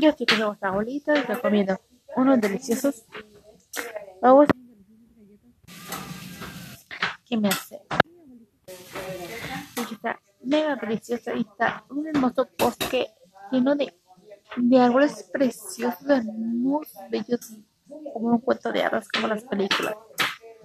Yo estoy con nuestra abuelita y estoy comiendo unos deliciosos huevos que me hace. Y está mega delicioso y está un hermoso bosque lleno de, de árboles preciosos, hermosos, bellos, como un cuento de hadas, como las películas.